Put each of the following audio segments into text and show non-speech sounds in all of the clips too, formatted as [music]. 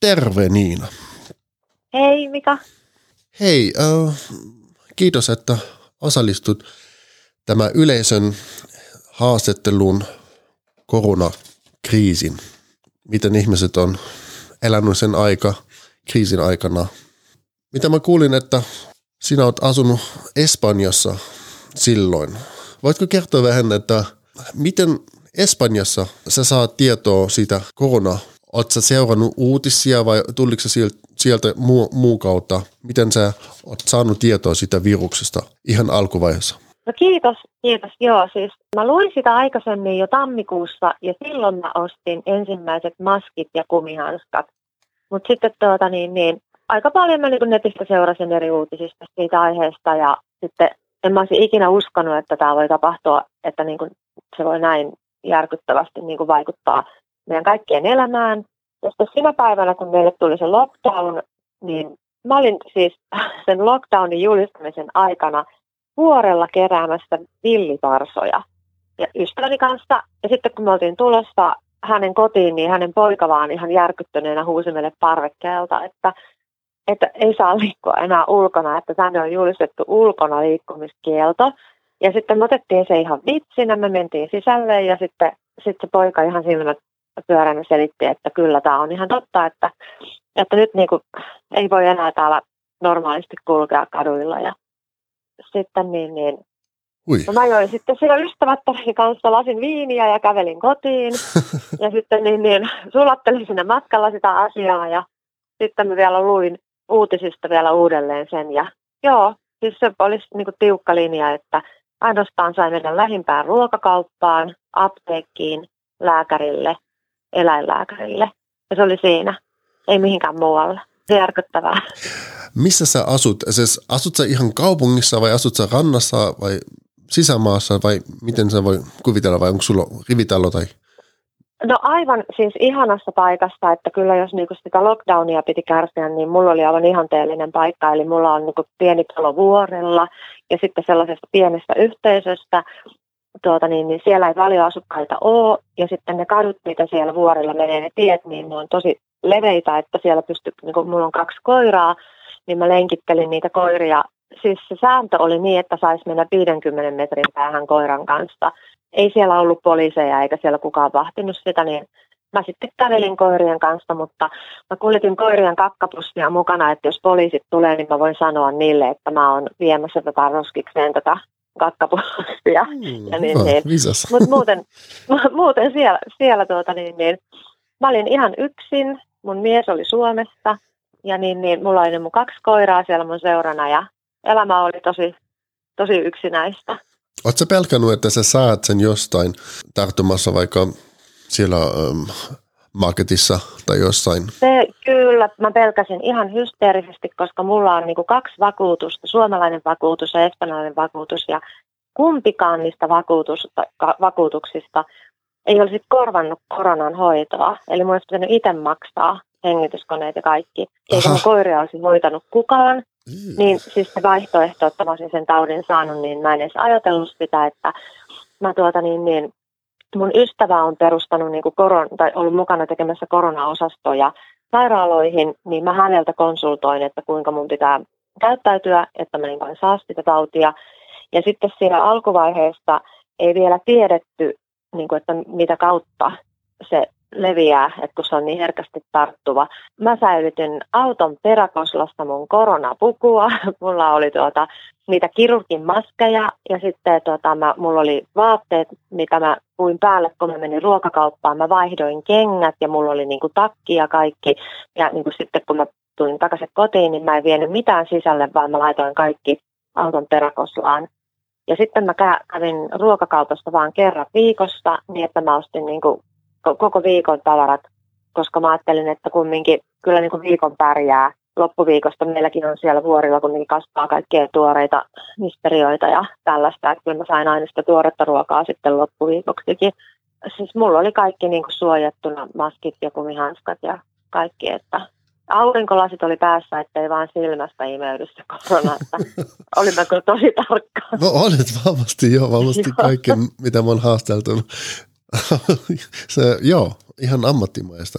Terve Niina. Hei Mika. Hei, äh, kiitos, että osallistut tämä yleisön haastatteluun koronakriisin. Miten ihmiset on elänyt sen aika kriisin aikana. Mitä mä kuulin, että sinä olet asunut Espanjassa silloin. Voitko kertoa vähän, että miten Espanjassa sä saat tietoa siitä korona Oletko seurannut uutisia vai tuliko se sieltä muu, muu kautta? Miten sä oot saanut tietoa siitä viruksesta ihan alkuvaiheessa? No kiitos, kiitos. Joo, siis mä luin sitä aikaisemmin jo tammikuussa ja silloin mä ostin ensimmäiset maskit ja kumihanskat. Mutta sitten tuota niin, niin, aika paljon mä niin netistä seurasin eri uutisista siitä aiheesta ja sitten en mä olisi ikinä uskonut, että tämä voi tapahtua, että niin kuin se voi näin järkyttävästi niin kuin vaikuttaa meidän kaikkien elämään. Ja sitten päivänä, kun meille tuli se lockdown, niin mä olin siis [laughs] sen lockdownin julistamisen aikana vuorella keräämässä villiparsoja ja ystäväni kanssa. Ja sitten kun me oltiin tulossa hänen kotiin, niin hänen poika vaan ihan järkyttyneenä huusi meille parvekkeelta, että, että ei saa liikkua enää ulkona, että tänne on julistettu ulkona liikkumiskielto. Ja sitten me otettiin se ihan vitsinä, me mentiin sisälle ja sitten, sitten se poika ihan silmät pyöränä selitti, että kyllä tämä on ihan totta, että, että nyt niin kuin ei voi enää täällä normaalisti kulkea kaduilla. Ja sitten niin, niin Ui. No mä join sitten siellä ystävättärin kanssa lasin viiniä ja kävelin kotiin. [laughs] ja sitten niin, niin, sulattelin sinne matkalla sitä asiaa ja sitten mä vielä luin uutisista vielä uudelleen sen. Ja joo, siis se olisi niin kuin tiukka linja, että ainoastaan sai mennä lähimpään ruokakauppaan, apteekkiin, lääkärille – eläinlääkärille. Ja se oli siinä, ei mihinkään muualle. Se järkyttävää. Missä sä asut? Siis asut sä ihan kaupungissa vai asut sä rannassa vai sisämaassa vai miten sä voi kuvitella vai onko sulla rivitalo tai No aivan siis ihanassa paikassa, että kyllä jos niinku sitä lockdownia piti kärsiä, niin mulla oli aivan ihanteellinen paikka. Eli mulla on niinku pieni talo vuorella ja sitten sellaisesta pienestä yhteisöstä, tuota, niin, niin siellä ei paljon asukkaita ole, ja sitten ne kadut, mitä siellä vuorilla menee, ne tiet, niin ne on tosi leveitä, että siellä pystyy, niin kun mulla on kaksi koiraa, niin mä lenkittelin niitä koiria. Siis se sääntö oli niin, että saisi mennä 50 metrin päähän koiran kanssa. Ei siellä ollut poliiseja eikä siellä kukaan vahtinut sitä, niin mä sitten kävelin koirien kanssa, mutta mä kuljetin koirien kakkapussia mukana, että jos poliisit tulee, niin mä voin sanoa niille, että mä oon viemässä tätä roskikseen tätä kakkapussia. Mm, ja niin, niin. Mutta muuten, [laughs] muuten siellä, siellä tuota, niin, niin, mä olin ihan yksin, mun mies oli Suomesta ja niin, niin, mulla oli mun kaksi koiraa siellä mun seurana ja elämä oli tosi, tosi yksinäistä. Oletko pelkännyt, että sä saat sen jostain tarttumassa vaikka siellä ähm, marketissa tai jossain? Se, kyllä, mä pelkäsin ihan hysteerisesti, koska mulla on niinku kaksi vakuutusta, suomalainen vakuutus ja espanjalainen vakuutus, ja kumpikaan niistä vakuutuksista ei olisi korvannut koronan hoitoa. Eli mun olisi pitänyt itse maksaa hengityskoneet ja kaikki, eikä mun koiria olisi hoitanut kukaan. Mm. Niin siis se vaihtoehto, että mä olisin sen taudin saanut, niin mä en edes ajatellut sitä, että mä tuota niin, niin mun ystävä on perustanut niin kuin koron, tai ollut mukana tekemässä koronaosastoja sairaaloihin, niin mä häneltä konsultoin, että kuinka mun pitää käyttäytyä, että mä niin saa sitä tautia. Ja sitten siinä alkuvaiheessa ei vielä tiedetty, niin kuin, että mitä kautta se leviää, että kun se on niin herkästi tarttuva. Mä säilytin auton peräkoslasta mun koronapukua. [laughs] Mulla oli tuota, niitä kirurgin maskeja ja sitten tuota, mä, mulla oli vaatteet, mitä mä puin päälle, kun mä menin ruokakauppaan. Mä vaihdoin kengät ja mulla oli niinku takki ja kaikki. Ja niinku sitten kun mä tulin takaisin kotiin, niin mä en vienyt mitään sisälle, vaan mä laitoin kaikki auton peräkoslaan. Ja sitten mä kävin ruokakaupasta vaan kerran viikossa, niin että mä ostin niin kuin koko viikon tavarat, koska mä ajattelin, että kumminkin kyllä niin kuin viikon pärjää. Loppuviikosta meilläkin on siellä vuorilla, kun kasvaa kaikkea tuoreita misterioita ja tällaista. Että kyllä mä sain aina sitä tuoretta ruokaa sitten loppuviikoksikin. Siis mulla oli kaikki niin kuin suojattuna, maskit ja kumihanskat ja kaikki, että aurinkolasit oli päässä, ettei vaan silmästä imeydy se korona. Olin mä kyllä tosi tarkka. No olet vahvasti, joo, varmasti kaiken, mitä mä oon haasteltu. Se, joo, ihan ammattimaista.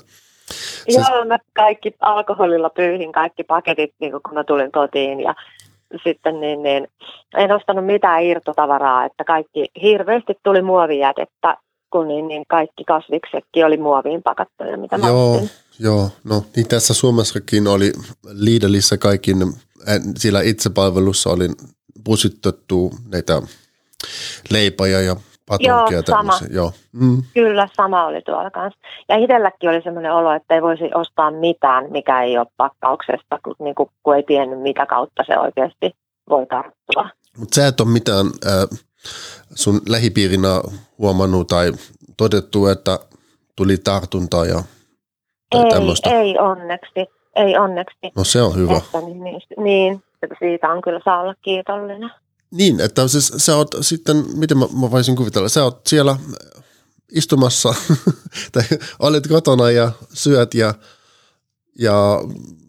Joo, mä kaikki alkoholilla pyyhin kaikki paketit, niin kun mä tulin kotiin ja sitten niin, niin, en ostanut mitään irtotavaraa, että kaikki hirveästi tuli muovijätettä, kun niin, niin kaikki kasviksetkin oli muoviin pakattuja, mitä mä Joo, joo. No niin tässä Suomessakin oli Lidlissä kaikki, siellä itsepalvelussa oli pusitettu näitä leipoja ja patonkia. Joo, sama. Joo. Mm. Kyllä, sama oli tuolla kanssa. Ja itselläkin oli sellainen olo, että ei voisi ostaa mitään, mikä ei ole pakkauksesta, kun, niin kuin, kun ei tiennyt, mitä kautta se oikeasti voi tarttua. Mutta sä et ole mitään äh, sun lähipiirinä huomannut tai todettu, että tuli tartuntaa ja ei, tämmöistä? ei onneksi. Ei onneksi. No se on hyvä. Että, niin, niin, niin, siitä on kyllä saa olla kiitollinen. Niin, että siis sä oot sitten, miten mä, mä voisin kuvitella, sä oot siellä istumassa, [laughs] tai olet kotona ja syöt ja, ja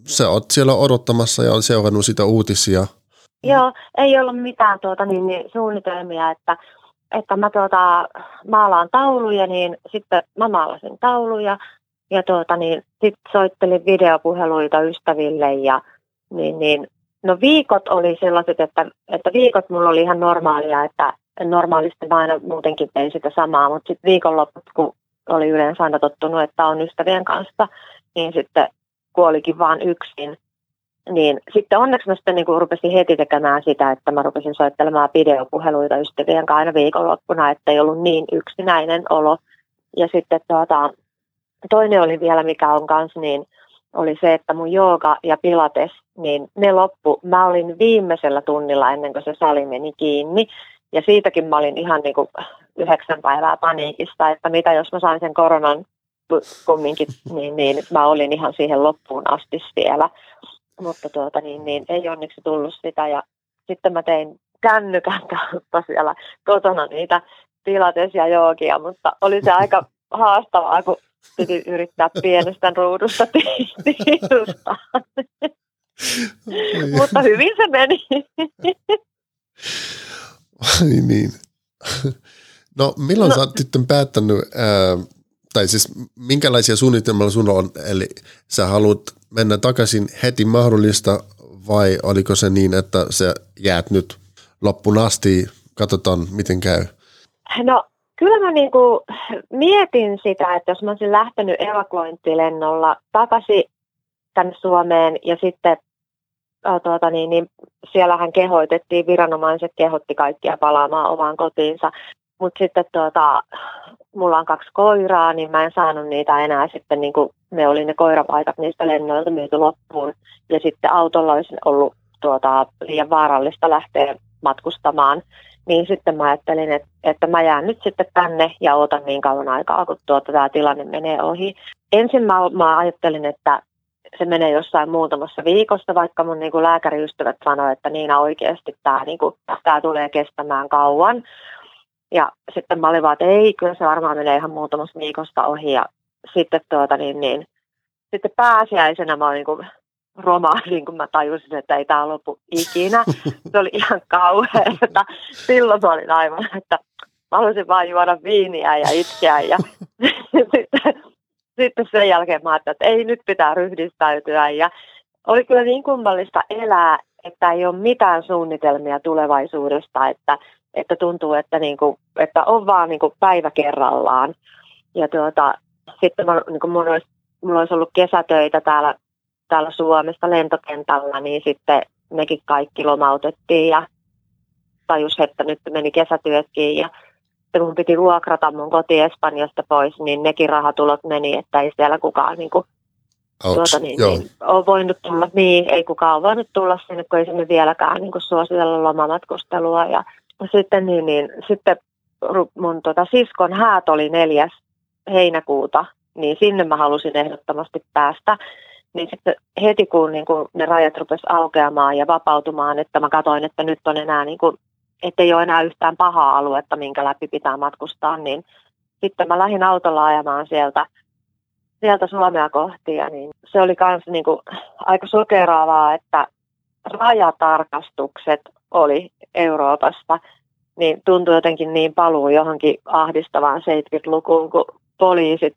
sä oot siellä odottamassa ja on seurannut sitä uutisia. Joo, ei ollut mitään tuota, niin, niin, suunnitelmia, että, että mä tuota, maalaan tauluja, niin sitten mä maalasin tauluja ja tuota, niin, sitten soittelin videopuheluita ystäville ja niin, niin No viikot oli sellaiset, että, että viikot mulla oli ihan normaalia, että normaalisti mä aina muutenkin tein sitä samaa, mutta sitten viikonloput, kun oli yleensä aina tottunut, että on ystävien kanssa, niin sitten kuolikin vaan yksin. Niin sitten onneksi mä sitten niin rupesin heti tekemään sitä, että mä rupesin soittelemaan videopuheluita ystävien kanssa aina viikonloppuna, että ei ollut niin yksinäinen olo. Ja sitten tuota, toinen oli vielä, mikä on kanssa niin, oli se, että mun jooga ja pilates, niin ne loppu. Mä olin viimeisellä tunnilla ennen kuin se sali meni kiinni. Ja siitäkin mä olin ihan niin kuin yhdeksän päivää paniikista, että mitä jos mä sain sen koronan kumminkin, niin, niin mä olin ihan siihen loppuun asti siellä. Mutta tuota, niin, niin, ei onneksi tullut sitä. Ja sitten mä tein kännykän kautta siellä kotona niitä pilates ja joogia, mutta oli se aika haastavaa, kun piti yrittää pienestä ruudusta [laughs] tiedustaa. Mutta hyvin se meni. Ai niin. No milloin no. sä oot sitten päättänyt, ää, tai siis minkälaisia suunnitelmia sulla on, eli sä haluat mennä takaisin heti mahdollista vai oliko se niin, että sä jäät nyt loppuun asti, katsotaan miten käy? No kyllä mä niinku mietin sitä, että jos mä olisin lähtenyt evakuointilennolla takaisin tänne Suomeen ja sitten tuota, niin, niin, siellähän kehoitettiin, viranomaiset kehotti kaikkia palaamaan omaan kotiinsa. Mutta sitten tuota, mulla on kaksi koiraa, niin mä en saanut niitä enää sitten, niin kuin ne oli ne koirapaikat niistä lennoilta myyty loppuun. Ja sitten autolla olisi ollut tuota, liian vaarallista lähteä matkustamaan niin sitten mä ajattelin, että, että mä jään nyt sitten tänne ja otan niin kauan aikaa, kun tuota, tämä tilanne menee ohi. Ensin mä, mä ajattelin, että se menee jossain muutamassa viikossa, vaikka mun niin kuin lääkäriystävät sanoivat, että niin oikeasti tämä, niin kuin, tämä tulee kestämään kauan. Ja sitten mä olin vaan, että ei, kyllä se varmaan menee ihan muutamassa viikosta ohi. Ja sitten, tuota, niin, niin, sitten pääsiäisenä mä olin niin kuin romahdin, kun mä tajusin, että ei tämä lopu ikinä. [laughs] Se oli ihan kauheaa. Silloin mä olin aivan, että mä haluaisin vain juoda viiniä ja itkeä. Ja [laughs] sitten, sitten sen jälkeen mä ajattelin, että ei nyt pitää ryhdistäytyä. Ja oli kyllä niin kummallista elää, että ei ole mitään suunnitelmia tulevaisuudesta, että, että tuntuu, että, niin kuin, että on vaan niin kuin päivä kerrallaan. Ja tuota, sitten mä, niin kuin mun olisi, mulla olisi ollut kesätöitä täällä täällä Suomessa lentokentällä, niin sitten nekin kaikki lomautettiin ja tajus, että nyt meni kesätyötkin ja sitten kun piti vuokrata mun koti Espanjasta pois, niin nekin rahatulot meni, että ei siellä kukaan niin kuin, tuota, niin, niin, ole voinut tulla, niin ei kukaan ole voinut tulla sinne, kun ei sinne vieläkään niin kuin suositella lomamatkustelua. Ja sitten, niin, niin, sitten mun tota, siskon häät oli neljäs heinäkuuta, niin sinne mä halusin ehdottomasti päästä. Niin sitten heti kun niin kuin ne rajat rupesivat aukeamaan ja vapautumaan, että mä katsoin, että nyt on enää, niin kuin, ettei ole enää yhtään pahaa aluetta, minkä läpi pitää matkustaa, niin sitten mä lähdin autolla ajamaan sieltä, sieltä Suomea kohti ja niin se oli myös niin aika sokeraavaa, että rajatarkastukset oli Euroopasta, niin tuntui jotenkin niin paluu johonkin ahdistavaan 70-lukuun, kun poliisit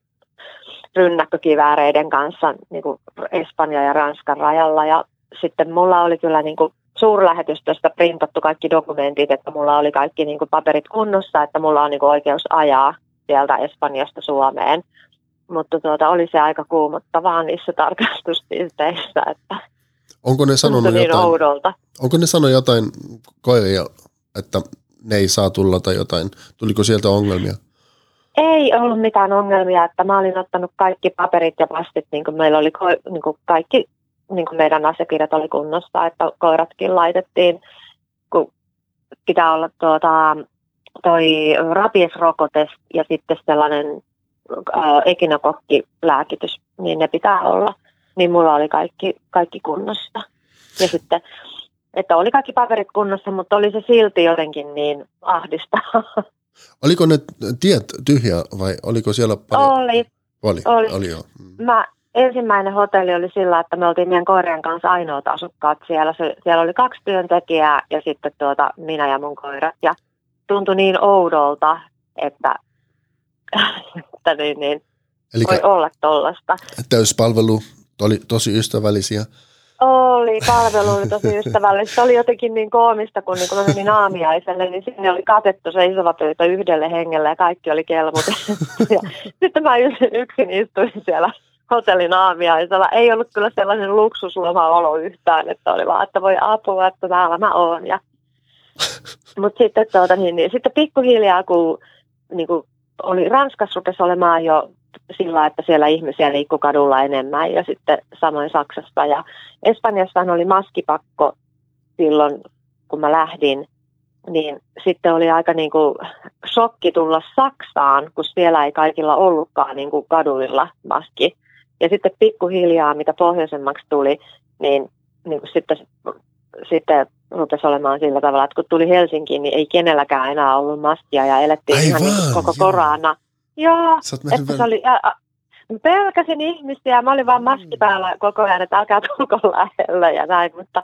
rynnäkkökivääreiden kanssa niin Espanja ja Ranskan rajalla. Ja sitten mulla oli kyllä niin kuin suurlähetystöstä printattu kaikki dokumentit, että mulla oli kaikki niin kuin paperit kunnossa, että mulla on niin kuin oikeus ajaa sieltä Espanjasta Suomeen. Mutta tuota, oli se aika kuumottavaa niissä tarkastuspisteissä, että onko ne sanonut niin jotain, oudolta. onko ne sanonut jotain koiria, että ne ei saa tulla tai jotain? Tuliko sieltä ongelmia? Ei ollut mitään ongelmia, että mä olin ottanut kaikki paperit ja pastit, niin kuin meillä oli ko- niin kuin kaikki niin kuin meidän asiakirjat oli kunnossa, että koiratkin laitettiin, kun pitää olla tuota, toi rabiesrokote ja sitten sellainen ää, ekinokokkilääkitys, niin ne pitää olla. Niin mulla oli kaikki, kaikki kunnossa. Ja sitten, että oli kaikki paperit kunnossa, mutta oli se silti jotenkin niin ahdistavaa. [laughs] Oliko ne tiet tyhjä vai oliko siellä paljon? Oli. Oli, oli. oli joo. Mm. Mä, ensimmäinen hotelli oli sillä, että me oltiin meidän koirien kanssa ainoat asukkaat siellä. Se, siellä oli kaksi työntekijää ja sitten tuota, minä ja mun koirat. Ja tuntui niin oudolta, että, [laughs] että niin, niin, Eli voi olla tollasta. täyspalvelu oli tosi ystävällisiä. Oli, [laughs] palvelu oli tosi ystävällistä. Se oli jotenkin niin koomista, kun, niin kun mä menin aamiaiselle, niin sinne oli katettu se iso pöytä yhdelle hengelle ja kaikki oli kelmutettu. [laughs] Ja sitten mä yksin istuin siellä hotellin aamiaisella. Ei ollut kyllä sellainen luksusloma olo yhtään, että oli vaan, että voi apua, että täällä mä oon. Ja... [laughs] Mutta sitten, tuota, niin, niin, sitten pikkuhiljaa, kun niin kuin oli Ranskassa rupesi olemaan jo sillä, että siellä ihmisiä liikkui kadulla enemmän ja sitten samoin Saksassa. Ja Espanjassahan oli maskipakko silloin, kun mä lähdin, niin sitten oli aika niin kuin shokki tulla Saksaan, kun siellä ei kaikilla ollutkaan niin kuin kaduilla maski. Ja sitten pikkuhiljaa, mitä pohjoisemmaksi tuli, niin, niin kuin sitten, sitten rupesi olemaan sillä tavalla, että kun tuli Helsinkiin, niin ei kenelläkään enää ollut maskia ja elettiin ihan niin Aivan, kuin koko joo. korona. Joo, että se oli, ä, ä, mä pelkäsin ihmisiä, mä olin vaan maski päällä koko ajan, että älkää tulko lähellä ja näin, mutta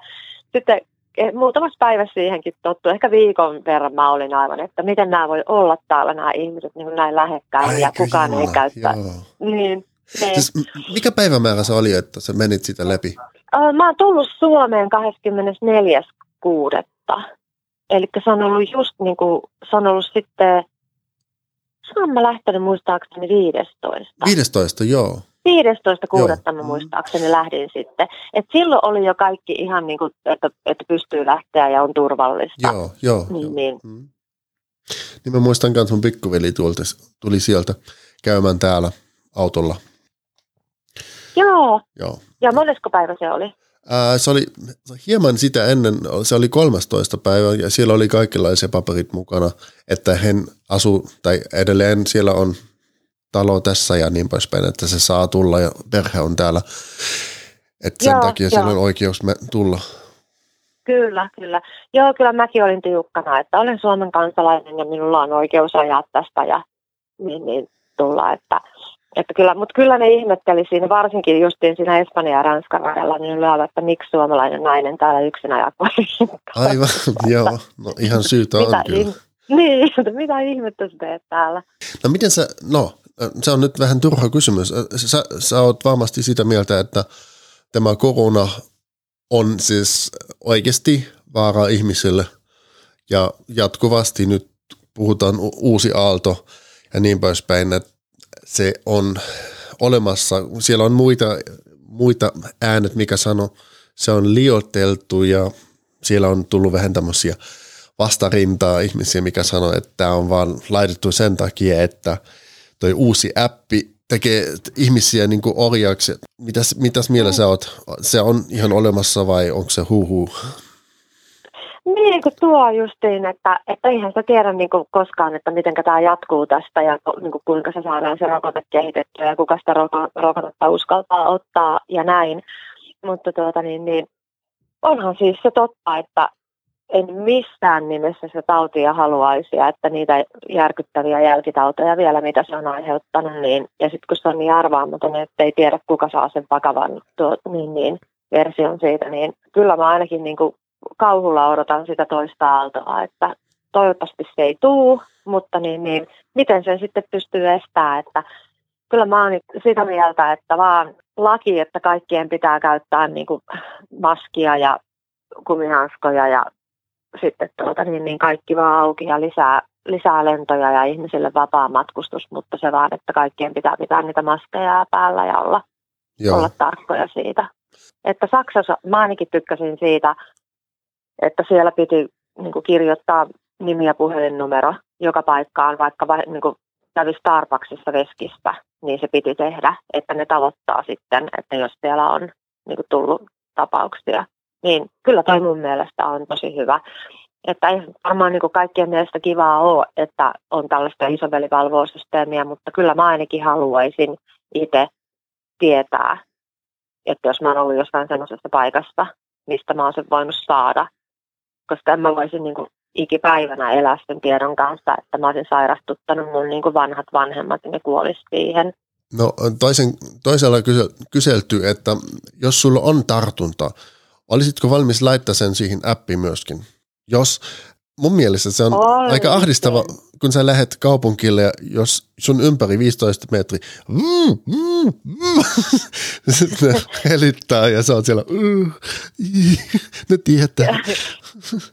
sitten eh, muutamassa päivässä siihenkin tottu. Ehkä viikon verran mä olin aivan, että miten nämä voi olla täällä nämä ihmiset niin näin lähekkäin ja kukaan ei jumala, käyttää. joo. Niin, niin. Siis, mikä päivämäärä se oli, että sä menit sitä läpi? Mä oon tullut Suomeen 24.6. Eli se on ollut just niin kuin, se on ollut sitten, se on mä lähtenyt muistaakseni 15. 15, joo. 15. kuudetta Joo. mä muistaakseni lähdin sitten. Et silloin oli jo kaikki ihan niin kuin, että, että pystyy lähteä ja on turvallista. Joo, joo. Niin, joo. niin. Mm. Niin mä muistan myös mun pikkuveli tuolta, tuli sieltä käymään täällä autolla. Joo, Joo. ja monesko päivä se oli? Ää, se oli hieman sitä ennen, se oli 13 päivä ja siellä oli kaikenlaisia paperit mukana, että hän asuu, tai edelleen siellä on talo tässä ja niin poispäin, että se saa tulla ja perhe on täällä. Että sen Joo, takia joo. on oikeus me tulla. Kyllä, kyllä. Joo, kyllä mäkin olin tiukkana, että olen Suomen kansalainen ja minulla on oikeus ajaa tästä ja niin, niin tulla, että, että kyllä, mutta kyllä ne ihmetteli siinä, varsinkin justiin siinä Espanjan ja Ranskan rajalla, niin yleensä, että miksi suomalainen nainen täällä yksin ajaa Aivan, [laughs] joo. No ihan syytä on mitä, kyllä. ihm- niin, [laughs] että mitä ihmettä sä teet täällä? No miten sä, no se on nyt vähän turha kysymys. Sä, sä oot varmasti sitä mieltä, että tämä korona on siis oikeasti vaara ihmisille ja jatkuvasti nyt puhutaan uusi aalto ja niin poispäin, että se on olemassa. Siellä on muita, muita äänet, mikä sanoo, se on liioiteltu ja siellä on tullut vähän tämmöisiä vastarintaa ihmisiä, mikä sanoo, että tämä on vaan laitettu sen takia, että toi uusi appi tekee ihmisiä niin kuin orjaksi. Mitäs, mitäs mieltä sä oot? Se on ihan olemassa vai onko se huhu? Niin, kun tuo justiin, että, että eihän sä tiedä niin kuin koskaan, että miten tämä jatkuu tästä ja niin kuin kuinka se saadaan se rokote kehitettyä ja kuka sitä roko- rokotetta uskaltaa ottaa ja näin. Mutta tuota, niin, niin, onhan siis se totta, että en missään nimessä se tautia haluaisi ja että niitä järkyttäviä jälkitauteja vielä, mitä se on aiheuttanut, niin, ja sitten kun se on niin arvaamaton, että ei tiedä kuka saa sen vakavan tuo, niin, niin, version siitä, niin kyllä mä ainakin niin kuin kauhulla odotan sitä toista aaltoa, että toivottavasti se ei tuu, mutta niin, niin, miten sen sitten pystyy estämään, että kyllä mä oon sitä mieltä, että vaan laki, että kaikkien pitää käyttää niin kuin maskia ja kumihanskoja ja sitten tuota, niin, niin kaikki vaan auki ja lisää, lisää lentoja ja ihmisille vapaa matkustus, mutta se vaan, että kaikkien pitää pitää niitä maskeja päällä ja olla, Joo. olla tarkkoja siitä. Että Saksassa, mä ainakin tykkäsin siitä, että siellä piti niin kuin kirjoittaa nimi- ja puhelinnumero joka paikkaan, vaikka vai, niin kuin kävi Starbucksissa veskistä, niin se piti tehdä, että ne tavoittaa sitten, että jos siellä on niin kuin tullut tapauksia. Niin kyllä toi mun mielestä on tosi hyvä. Että ei varmaan niin kuin kaikkien mielestä kivaa ole, että on tällaista isovelivalvousysteemiä, mutta kyllä mä ainakin haluaisin itse tietää, että jos mä oon ollut jossain sellaisessa paikassa, mistä mä oon sen voinut saada, koska en mä voisi niin kuin ikipäivänä elää sen tiedon kanssa, että mä olisin sairastuttanut mun niin kuin vanhat vanhemmat ja ne kuolisi siihen. No toisen, toisella kyselty, että jos sulla on tartunta, olisitko valmis laittaa sen siihen appiin myöskin? Jos mun mielestä se on Olen aika ahdistava, kun sä lähet kaupunkille ja jos sun ympäri 15 metri, mm, mm, mm, [laughs] sitten helittää ja sä oot siellä, mm, ne tietää. [laughs]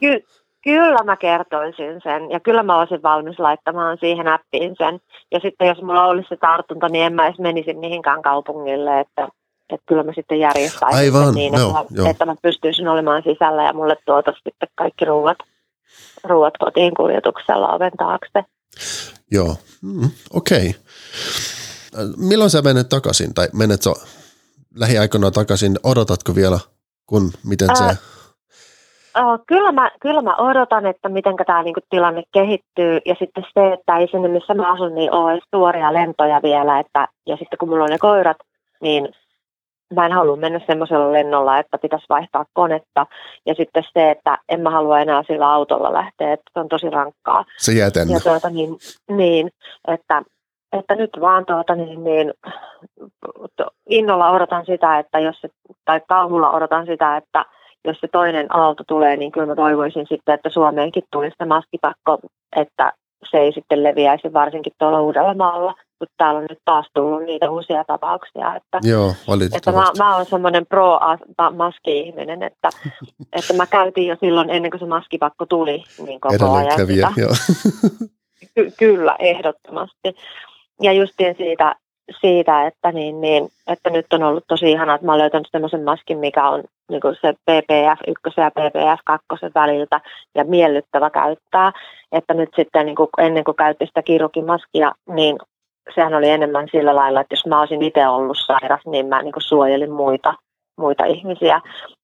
Ky- kyllä mä kertoisin sen ja kyllä mä olisin valmis laittamaan siihen appiin sen. Ja sitten jos mulla olisi se tartunta, niin en mä edes menisi mihinkään kaupungille, että että kyllä mä sitten järjestäisin Aivan, niin, että, no, mä, että mä pystyisin olemaan sisällä ja mulle tuota sitten kaikki ruuat, ruuat kotiin kuljetuksella oven taakse. Joo, mm, okei. Okay. Milloin sä menet takaisin tai menet sä lähiaikoina takaisin? Odotatko vielä, kun miten se... Äh, kyllä, mä, kyllä mä odotan, että miten tämä niinku tilanne kehittyy ja sitten se, että ei sinne missä mä asun, niin ole suoria lentoja vielä. Että, ja sitten kun mulla on ne koirat, niin mä en halua mennä semmoisella lennolla, että pitäisi vaihtaa konetta. Ja sitten se, että en mä halua enää sillä autolla lähteä, että se on tosi rankkaa. Se jää tänne. Ja tuota, niin, niin että, että nyt vaan tuota, niin, niin, innolla odotan sitä, että jos tai kauhulla odotan sitä, että jos se toinen aalto tulee, niin kyllä mä toivoisin sitten, että Suomeenkin tulisi se maskipakko, että se ei sitten leviäisi varsinkin tuolla Uudellamaalla kun täällä on nyt taas tullut niitä uusia tapauksia. Että, Joo, että mä, mä olen semmoinen pro-maski-ihminen, että, että mä käytin jo silloin ennen kuin se maskipakko tuli niin koko Edelleen ajan kävijä, sitä. Joo. [laughs] Ky- kyllä, ehdottomasti. Ja justiin siitä, siitä että, niin, niin, että nyt on ollut tosi ihanaa, että mä olen löytänyt semmoisen maskin, mikä on niin kuin se PPF 1 ja PPF 2 väliltä ja miellyttävä käyttää. Että nyt sitten niin kuin ennen kuin käytti sitä kirurgimaskia, niin sehän oli enemmän sillä lailla, että jos mä olisin itse ollut sairas, niin mä niin kuin suojelin muita, muita ihmisiä.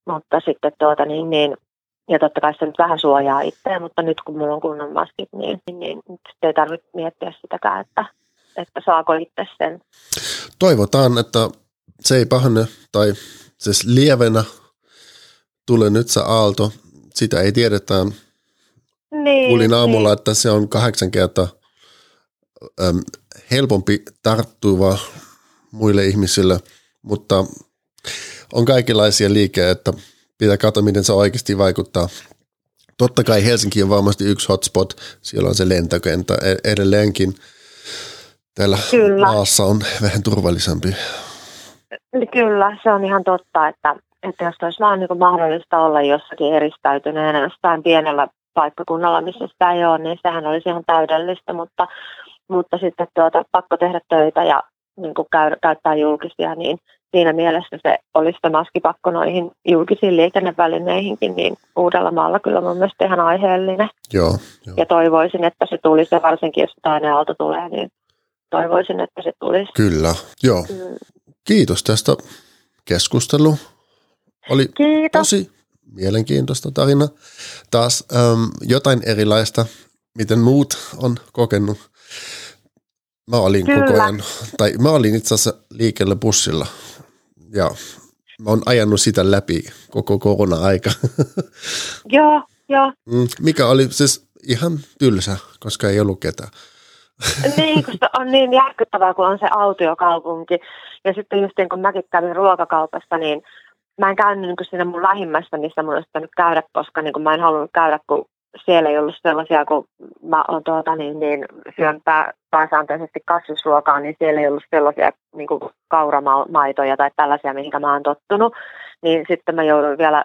Mutta sitten tuota niin, niin ja totta kai se nyt vähän suojaa itseä, mutta nyt kun mulla on kunnon maskit, niin, niin, niin sitten ei tarvitse miettiä sitäkään, että, että saako itse sen. Toivotaan, että se ei pahane tai siis lievenä tule nyt se aalto. Sitä ei tiedetä. Niin, Kuulin aamulla, niin. että se on kahdeksan kertaa äm, helpompi tarttua muille ihmisille, mutta on kaikenlaisia liikkeitä, että pitää katsoa, miten se oikeasti vaikuttaa. Totta kai Helsinki on varmasti yksi hotspot, siellä on se lentokenttä e- edelleenkin. Täällä Kyllä. maassa on vähän turvallisempi. Kyllä, se on ihan totta, että, että jos olisi vaan niin mahdollista olla jossakin eristäytyneenä jostain pienellä paikkakunnalla, missä sitä ei ole, niin sehän olisi ihan täydellistä, mutta mutta sitten tuota, pakko tehdä töitä ja niin kuin käy, käyttää julkisia, niin siinä mielessä se olisi se maskipakko noihin julkisiin liikennevälineihinkin, niin Uudellamaalla kyllä mun mielestä ihan aiheellinen. Joo, joo. Ja toivoisin, että se tulisi, varsinkin jos toinen aalto tulee, niin toivoisin, että se tulisi. Kyllä, joo. Mm. Kiitos tästä keskustelu. Oli Kiitos. tosi mielenkiintoista tarina. Taas äm, jotain erilaista, miten muut on kokenut Mä olin Kyllä. koko ajan, tai mä olin itse asiassa liikkeelle bussilla ja mä oon ajanut sitä läpi koko korona-aika. Joo, joo. Mm, mikä oli siis ihan tylsä, koska ei ollut ketään. [laughs] niin, koska on niin järkyttävää, kun on se autiokaupunki. Ja sitten just niin kun mäkin kävin ruokakaupassa, niin mä en käynyt niin siinä mun lähimmästä, missä mun olisi pitänyt käydä, koska niin mä en halunnut käydä, kun siellä ei ollut sellaisia, kun mä oon tuota, niin, niin, syön pää, pääsääntöisesti kasvisruokaa, niin siellä ei ollut sellaisia niin kauramaitoja tai tällaisia, mihinkä mä oon tottunut. Niin sitten mä jouduin vielä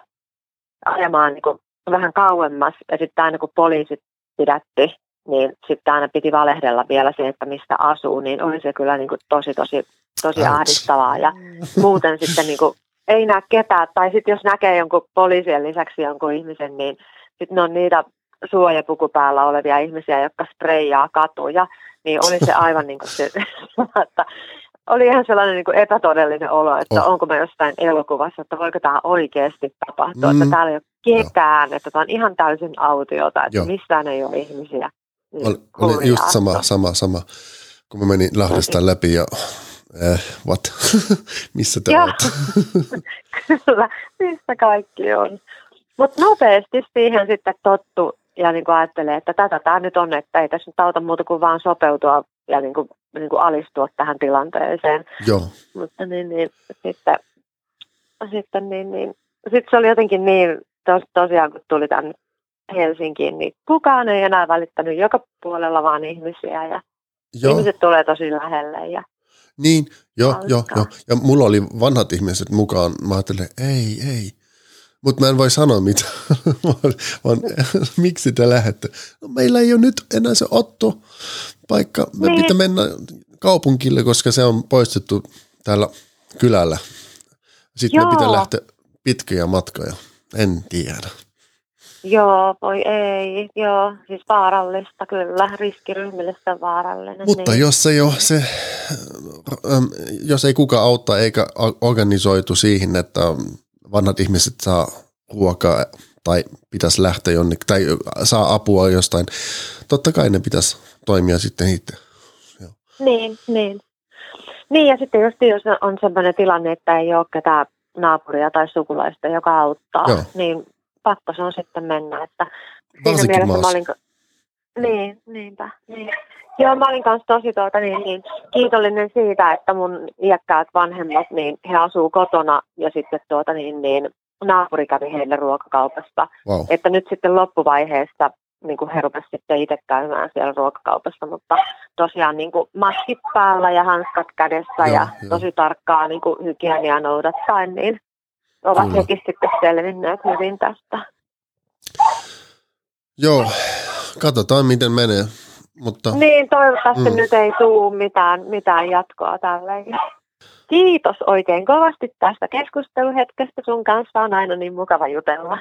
ajamaan niin kuin vähän kauemmas ja sitten aina kun poliisit pidätti, niin sitten aina piti valehdella vielä se, että mistä asuu, niin oli se kyllä niin kuin tosi, tosi, tosi ahdistavaa. Ja muuten sitten niin kuin ei näe ketään, tai sitten jos näkee jonkun poliisien lisäksi jonkun ihmisen, niin sitten ne on niitä suojapuku päällä olevia ihmisiä, jotka spreijaa katuja, niin oli se aivan niin kuin se, [laughs] että oli ihan sellainen niin kuin epätodellinen olo, että oh. onko mä jostain elokuvassa, että voiko tämä oikeasti tapahtua, mm. että täällä ei ole ketään, että tämä on ihan täysin autiota, että Joo. missään ei ole ihmisiä. Niin oli, oli just sama, sama, sama, kun mä menin Lahdesta läpi ja eh, what, [laughs] missä te olette? [laughs] Kyllä, missä kaikki on. Mutta nopeasti siihen sitten tottu ja niin kuin ajattelee, että tätä tämä nyt on, että ei tässä nyt auta muuta kuin vaan sopeutua ja niin kuin, niin kuin alistua tähän tilanteeseen. Joo. Mutta niin, niin sitten, sitten, niin, niin, sitten se oli jotenkin niin, tos, tosiaan kun tuli tänne Helsinkiin, niin kukaan ei enää välittänyt joka puolella vaan ihmisiä ja Joo. ihmiset tulee tosi lähelle. Ja niin, joo, joo, joo. Ja mulla oli vanhat ihmiset mukaan. Mä ajattelin, ei, ei. Mutta mä en voi sanoa mitä, [laughs] vaan, vaan [laughs] miksi te lähette. No, meillä ei ole nyt enää se Otto paikka. Me niin. pitää mennä kaupunkille, koska se on poistettu täällä kylällä. Sitten Joo. me pitää lähteä pitkiä matkoja. En tiedä. Joo, voi ei. Joo, siis vaarallista kyllä. Riskiryhmille se on vaarallinen. Mutta niin. jos ei ole se, jos ei kuka auttaa eikä organisoitu siihen, että vanhat ihmiset saa ruokaa tai pitäisi lähteä jonnekin tai saa apua jostain, totta kai ne pitäisi toimia sitten itse. Joo. Niin, niin. Niin ja sitten just jos on sellainen tilanne, että ei ole ketään naapuria tai sukulaista, joka auttaa, Joo. niin pakko se on sitten mennä. Että siinä mielessä mä olin, niin, niinpä. Niin. Joo, mä olin kanssa tosi tuota, niin, niin, kiitollinen siitä, että mun iäkkäät vanhemmat, niin he asuu kotona ja sitten tuota, niin, niin, naapuri kävi heille ruokakaupassa. Wow. Että nyt sitten loppuvaiheessa niin kuin he rupesivat sitten itse käymään siellä ruokakaupassa, mutta tosiaan niin kuin maskit päällä ja hanskat kädessä joo, ja jo. tosi tarkkaa niin kuin hygieniaa noudattaen, niin ovat Kyllä. hekin sitten selvinneet hyvin tästä. Joo, katsotaan miten menee. Mutta... Niin, toivottavasti mm. nyt ei tule mitään, mitään jatkoa tälle. Kiitos oikein kovasti tästä keskusteluhetkestä. Sun kanssa on aina niin mukava jutella.